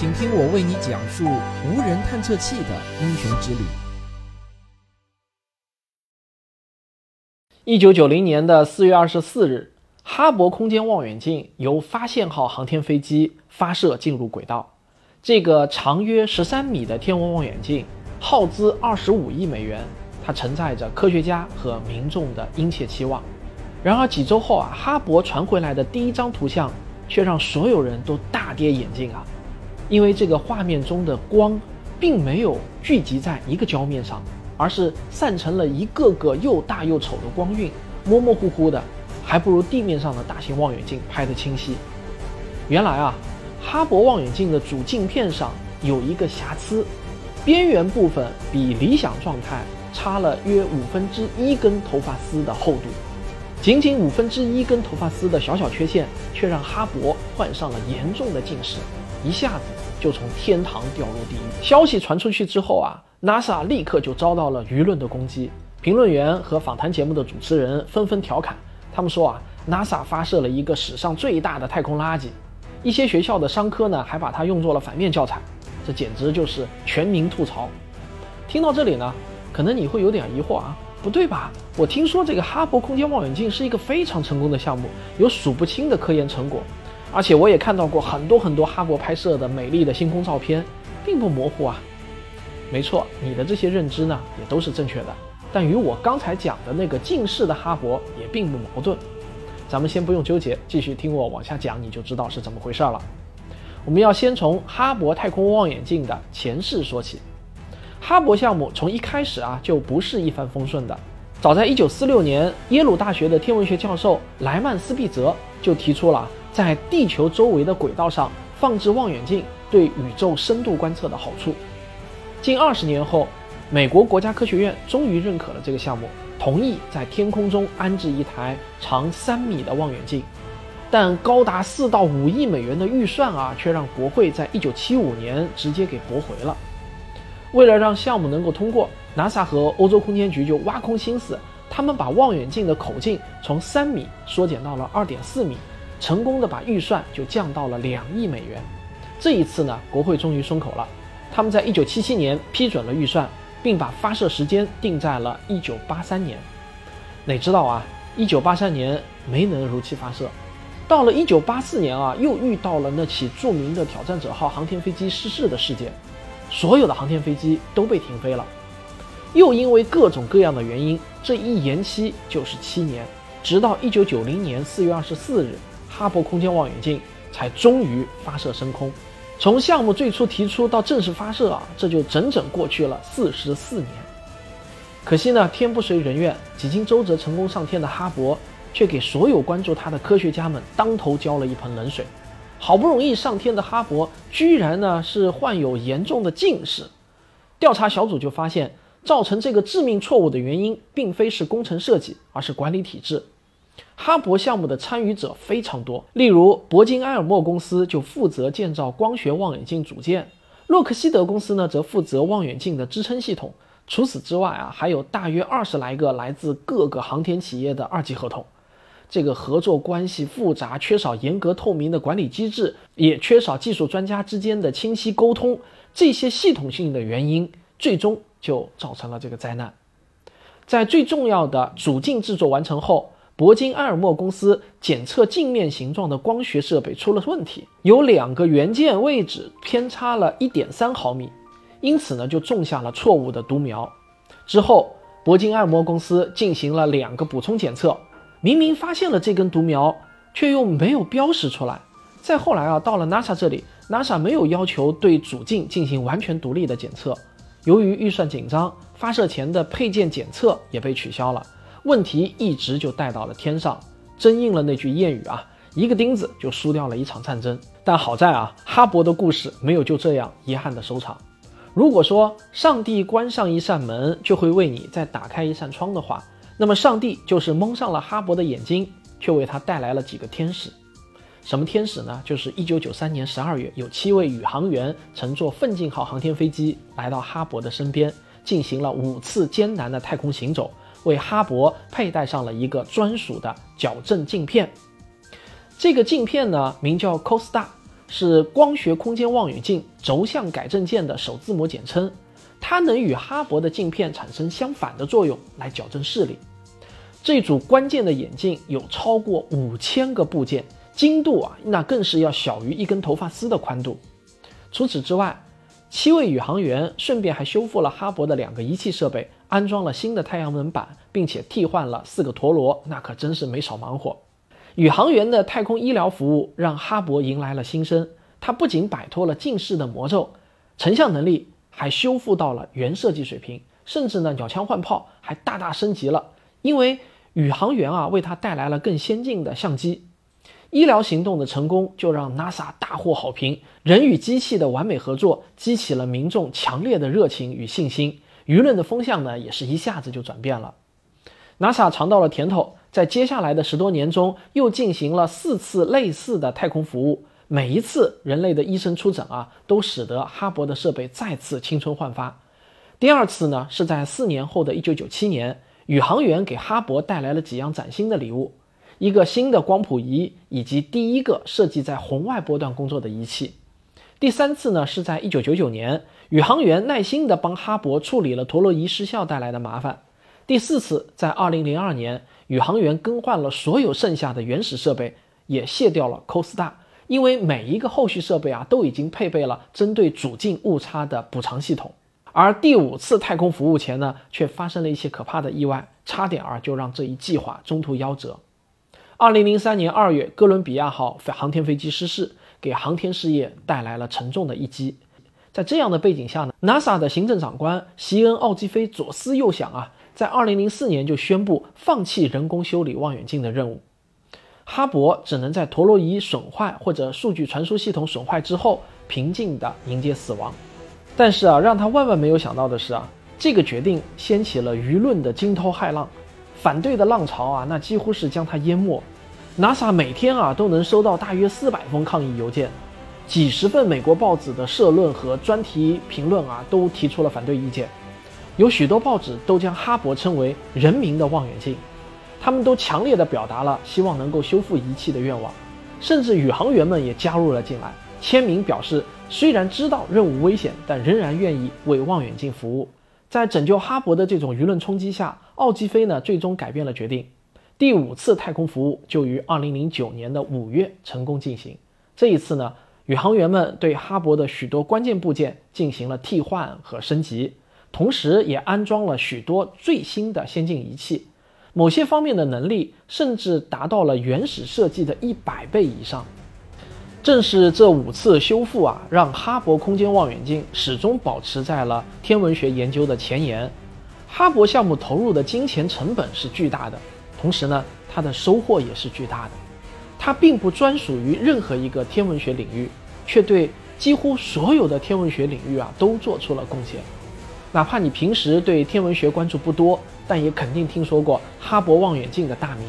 请听我为你讲述无人探测器的英雄之旅。一九九零年的四月二十四日，哈勃空间望远镜由发现号航天飞机发射进入轨道。这个长约十三米的天文望远镜，耗资二十五亿美元，它承载着科学家和民众的殷切期望。然而几周后啊，哈勃传回来的第一张图像却让所有人都大跌眼镜啊！因为这个画面中的光，并没有聚集在一个焦面上，而是散成了一个个又大又丑的光晕，模模糊糊的，还不如地面上的大型望远镜拍得清晰。原来啊，哈勃望远镜的主镜片上有一个瑕疵，边缘部分比理想状态差了约五分之一根头发丝的厚度。仅仅五分之一根头发丝的小小缺陷，却让哈勃患上了严重的近视。一下子就从天堂掉入地狱。消息传出去之后啊，NASA 立刻就遭到了舆论的攻击。评论员和访谈节目的主持人纷纷调侃，他们说啊，NASA 发射了一个史上最大的太空垃圾。一些学校的商科呢，还把它用作了反面教材。这简直就是全民吐槽。听到这里呢，可能你会有点疑惑啊，不对吧？我听说这个哈勃空间望远镜是一个非常成功的项目，有数不清的科研成果。而且我也看到过很多很多哈勃拍摄的美丽的星空照片，并不模糊啊。没错，你的这些认知呢也都是正确的，但与我刚才讲的那个近视的哈勃也并不矛盾。咱们先不用纠结，继续听我往下讲，你就知道是怎么回事了。我们要先从哈勃太空望远镜的前世说起。哈勃项目从一开始啊就不是一帆风顺的。早在1946年，耶鲁大学的天文学教授莱曼斯毕泽就提出了。在地球周围的轨道上放置望远镜对宇宙深度观测的好处。近二十年后，美国国家科学院终于认可了这个项目，同意在天空中安置一台长三米的望远镜。但高达四到五亿美元的预算啊，却让国会在一九七五年直接给驳回了。为了让项目能够通过，NASA 和欧洲空间局就挖空心思，他们把望远镜的口径从三米缩减到了二点四米。成功的把预算就降到了两亿美元。这一次呢，国会终于松口了，他们在一九七七年批准了预算，并把发射时间定在了一九八三年。哪知道啊，一九八三年没能如期发射，到了一九八四年啊，又遇到了那起著名的挑战者号航天飞机失事的事件，所有的航天飞机都被停飞了。又因为各种各样的原因，这一延期就是七年，直到一九九零年四月二十四日。哈勃空间望远镜才终于发射升空。从项目最初提出到正式发射啊，这就整整过去了四十四年。可惜呢，天不遂人愿，几经周折成功上天的哈勃，却给所有关注他的科学家们当头浇了一盆冷水。好不容易上天的哈勃，居然呢是患有严重的近视。调查小组就发现，造成这个致命错误的原因，并非是工程设计，而是管理体制。哈勃项目的参与者非常多，例如铂金埃尔默公司就负责建造光学望远镜组件，洛克希德公司呢则负责望远镜的支撑系统。除此之外啊，还有大约二十来个来自各个航天企业的二级合同。这个合作关系复杂，缺少严格透明的管理机制，也缺少技术专家之间的清晰沟通。这些系统性的原因，最终就造成了这个灾难。在最重要的主镜制作完成后。铂金埃尔默公司检测镜面形状的光学设备出了问题，有两个元件位置偏差了一点三毫米，因此呢就种下了错误的独苗。之后，铂金埃尔默公司进行了两个补充检测，明明发现了这根独苗，却又没有标识出来。再后来啊，到了 NASA 这里，NASA 没有要求对主镜进行完全独立的检测，由于预算紧张，发射前的配件检测也被取消了。问题一直就带到了天上，真应了那句谚语啊，一个钉子就输掉了一场战争。但好在啊，哈勃的故事没有就这样遗憾的收场。如果说上帝关上一扇门就会为你再打开一扇窗的话，那么上帝就是蒙上了哈勃的眼睛，却为他带来了几个天使。什么天使呢？就是1993年12月，有七位宇航员乘坐奋进号航天飞机来到哈勃的身边，进行了五次艰难的太空行走。为哈勃佩戴上了一个专属的矫正镜片。这个镜片呢，名叫 COSTA，是光学空间望远镜轴向改正键的首字母简称，它能与哈勃的镜片产生相反的作用，来矫正视力。这组关键的眼镜有超过五千个部件，精度啊，那更是要小于一根头发丝的宽度。除此之外，七位宇航员顺便还修复了哈勃的两个仪器设备，安装了新的太阳能板，并且替换了四个陀螺，那可真是没少忙活。宇航员的太空医疗服务让哈勃迎来了新生，它不仅摆脱了近视的魔咒，成像能力还修复到了原设计水平，甚至呢，鸟枪换炮还大大升级了，因为宇航员啊为它带来了更先进的相机。医疗行动的成功就让 NASA 大获好评，人与机器的完美合作激起了民众强烈的热情与信心，舆论的风向呢也是一下子就转变了。NASA 尝到了甜头，在接下来的十多年中又进行了四次类似的太空服务，每一次人类的医生出诊啊，都使得哈勃的设备再次青春焕发。第二次呢是在四年后的一九九七年，宇航员给哈勃带来了几样崭新的礼物。一个新的光谱仪，以及第一个设计在红外波段工作的仪器。第三次呢，是在一九九九年，宇航员耐心地帮哈勃处理了陀螺仪失效带来的麻烦。第四次，在二零零二年，宇航员更换了所有剩下的原始设备，也卸掉了 Costa，因为每一个后续设备啊都已经配备了针对主镜误差的补偿系统。而第五次太空服务前呢，却发生了一些可怕的意外，差点儿就让这一计划中途夭折。二零零三年二月，哥伦比亚号航天飞机失事，给航天事业带来了沉重的一击。在这样的背景下呢，NASA 的行政长官席恩·奥基菲左思右想啊，在二零零四年就宣布放弃人工修理望远镜的任务。哈勃只能在陀螺仪损坏或者数据传输系统损坏之后，平静地迎接死亡。但是啊，让他万万没有想到的是啊，这个决定掀起了舆论的惊涛骇浪。反对的浪潮啊，那几乎是将它淹没。NASA 每天啊都能收到大约四百封抗议邮件，几十份美国报纸的社论和专题评论啊都提出了反对意见。有许多报纸都将哈勃称为“人民的望远镜”，他们都强烈的表达了希望能够修复仪器的愿望。甚至宇航员们也加入了进来，签名表示虽然知道任务危险，但仍然愿意为望远镜服务。在拯救哈勃的这种舆论冲击下，奥基菲呢最终改变了决定。第五次太空服务就于二零零九年的五月成功进行。这一次呢，宇航员们对哈勃的许多关键部件进行了替换和升级，同时也安装了许多最新的先进仪器，某些方面的能力甚至达到了原始设计的一百倍以上。正是这五次修复啊，让哈勃空间望远镜始终保持在了天文学研究的前沿。哈勃项目投入的金钱成本是巨大的，同时呢，它的收获也是巨大的。它并不专属于任何一个天文学领域，却对几乎所有的天文学领域啊都做出了贡献。哪怕你平时对天文学关注不多，但也肯定听说过哈勃望远镜的大名。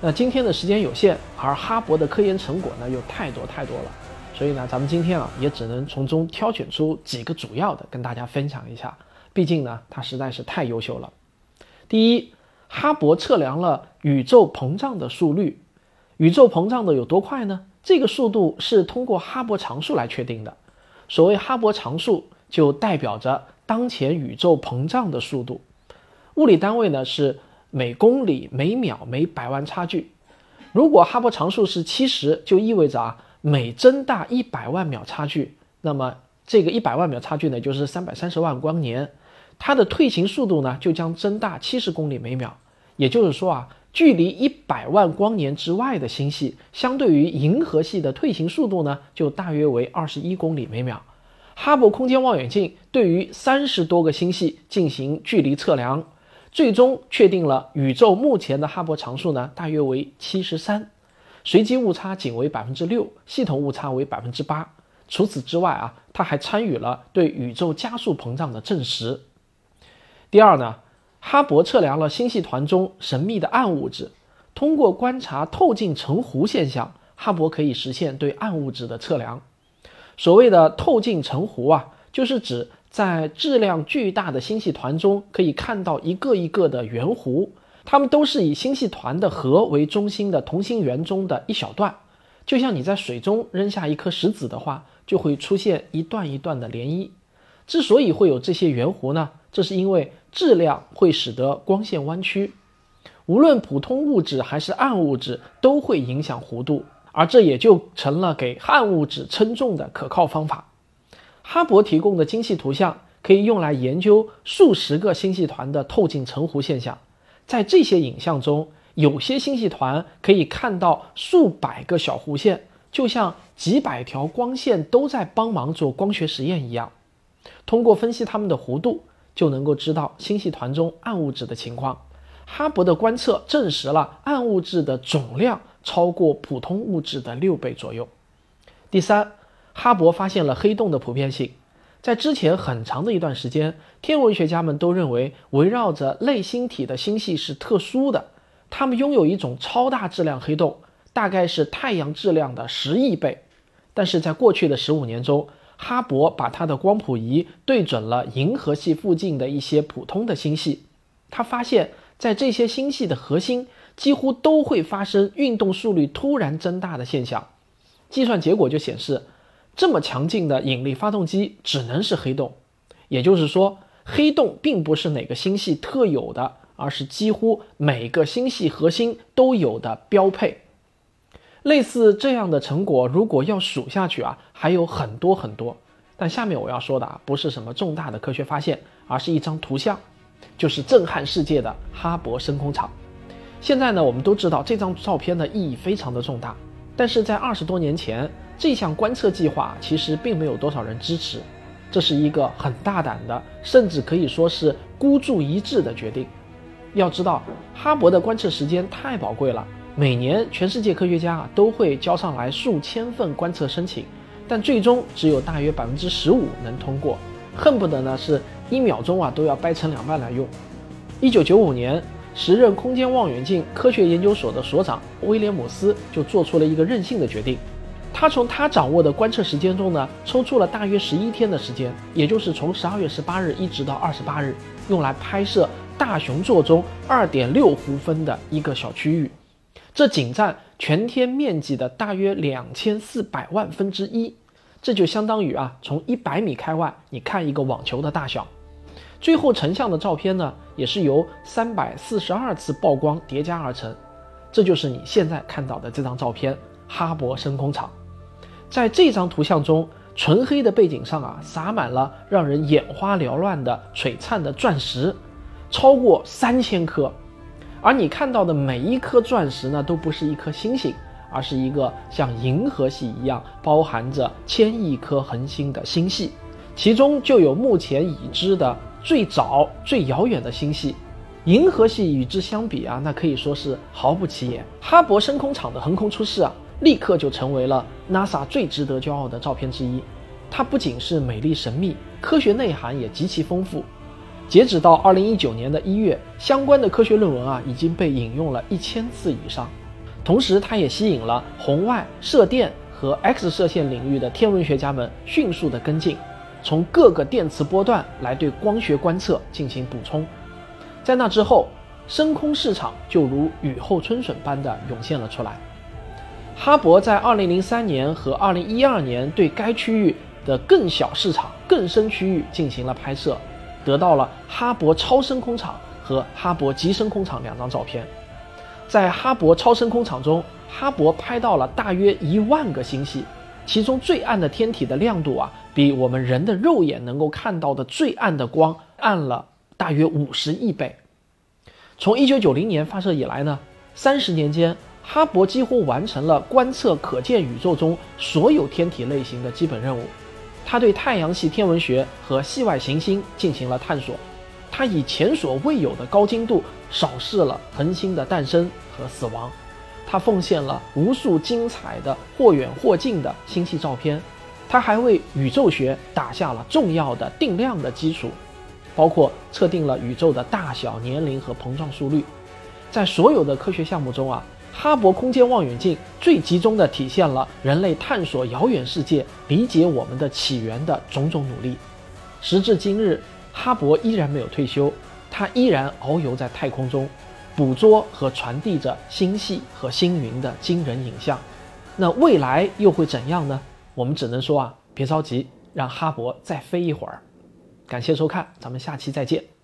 那今天的时间有限，而哈勃的科研成果呢又太多太多了，所以呢，咱们今天啊也只能从中挑选出几个主要的跟大家分享一下。毕竟呢，它实在是太优秀了。第一，哈勃测量了宇宙膨胀的速率。宇宙膨胀的有多快呢？这个速度是通过哈勃常数来确定的。所谓哈勃常数，就代表着当前宇宙膨胀的速度。物理单位呢是。每公里每秒每百万差距，如果哈勃常数是七十，就意味着啊每增大一百万秒差距，那么这个一百万秒差距呢就是三百三十万光年，它的退行速度呢就将增大七十公里每秒。也就是说啊，距离一百万光年之外的星系，相对于银河系的退行速度呢就大约为二十一公里每秒。哈勃空间望远镜对于三十多个星系进行距离测量。最终确定了宇宙目前的哈勃常数呢，大约为七十三，随机误差仅为百分之六，系统误差为百分之八。除此之外啊，它还参与了对宇宙加速膨胀的证实。第二呢，哈勃测量了星系团中神秘的暗物质，通过观察透镜成湖现象，哈勃可以实现对暗物质的测量。所谓的透镜成湖啊，就是指。在质量巨大的星系团中，可以看到一个一个的圆弧，它们都是以星系团的核为中心的同心圆中的一小段。就像你在水中扔下一颗石子的话，就会出现一段一段的涟漪。之所以会有这些圆弧呢，这是因为质量会使得光线弯曲。无论普通物质还是暗物质都会影响弧度，而这也就成了给暗物质称重的可靠方法。哈勃提供的精细图像可以用来研究数十个星系团的透镜成弧现象。在这些影像中，有些星系团可以看到数百个小弧线，就像几百条光线都在帮忙做光学实验一样。通过分析它们的弧度，就能够知道星系团中暗物质的情况。哈勃的观测证实了暗物质的总量超过普通物质的六倍左右。第三，哈勃发现了黑洞的普遍性。在之前很长的一段时间，天文学家们都认为围绕着类星体的星系是特殊的，它们拥有一种超大质量黑洞，大概是太阳质量的十亿倍。但是在过去的十五年中，哈勃把它的光谱仪对准了银河系附近的一些普通的星系，他发现。在这些星系的核心几乎都会发生运动速率突然增大的现象，计算结果就显示，这么强劲的引力发动机只能是黑洞，也就是说，黑洞并不是哪个星系特有的，而是几乎每个星系核心都有的标配。类似这样的成果，如果要数下去啊，还有很多很多。但下面我要说的啊，不是什么重大的科学发现，而是一张图像。就是震撼世界的哈勃深空场。现在呢，我们都知道这张照片的意义非常的重大，但是在二十多年前，这项观测计划其实并没有多少人支持。这是一个很大胆的，甚至可以说是孤注一掷的决定。要知道，哈勃的观测时间太宝贵了，每年全世界科学家啊都会交上来数千份观测申请，但最终只有大约百分之十五能通过，恨不得呢是。一秒钟啊，都要掰成两半来用。一九九五年，时任空间望远镜科学研究所的所长威廉姆斯就做出了一个任性的决定，他从他掌握的观测时间中呢，抽出了大约十一天的时间，也就是从十二月十八日一直到二十八日，用来拍摄大熊座中二点六弧分的一个小区域，这仅占全天面积的大约两千四百万分之一，这就相当于啊，从一百米开外你看一个网球的大小。最后成像的照片呢，也是由三百四十二次曝光叠加而成，这就是你现在看到的这张照片——哈勃深空场。在这张图像中，纯黑的背景上啊，洒满了让人眼花缭乱的璀璨的钻石，超过三千颗。而你看到的每一颗钻石呢，都不是一颗星星，而是一个像银河系一样包含着千亿颗恒星的星系，其中就有目前已知的。最早、最遥远的星系，银河系与之相比啊，那可以说是毫不起眼。哈勃深空场的横空出世啊，立刻就成为了 NASA 最值得骄傲的照片之一。它不仅是美丽神秘，科学内涵也极其丰富。截止到二零一九年的一月，相关的科学论文啊已经被引用了一千次以上。同时，它也吸引了红外、射电和 X 射线领域的天文学家们迅速的跟进。从各个电磁波段来对光学观测进行补充，在那之后，深空市场就如雨后春笋般的涌现了出来。哈勃在2003年和2012年对该区域的更小市场、更深区域进行了拍摄，得到了哈勃超深空场和哈勃极深空场两张照片。在哈勃超深空场中，哈勃拍到了大约一万个星系。其中最暗的天体的亮度啊，比我们人的肉眼能够看到的最暗的光暗了大约五十亿倍。从一九九零年发射以来呢，三十年间，哈勃几乎完成了观测可见宇宙中所有天体类型的基本任务。他对太阳系天文学和系外行星进行了探索。他以前所未有的高精度扫视了恒星的诞生和死亡。他奉献了无数精彩的或远或近的星系照片，他还为宇宙学打下了重要的定量的基础，包括测定了宇宙的大小、年龄和膨胀速率。在所有的科学项目中啊，哈勃空间望远镜最集中地体现了人类探索遥远世界、理解我们的起源的种种努力。时至今日，哈勃依然没有退休，他依然遨游在太空中。捕捉和传递着星系和星云的惊人影像，那未来又会怎样呢？我们只能说啊，别着急，让哈勃再飞一会儿。感谢收看，咱们下期再见。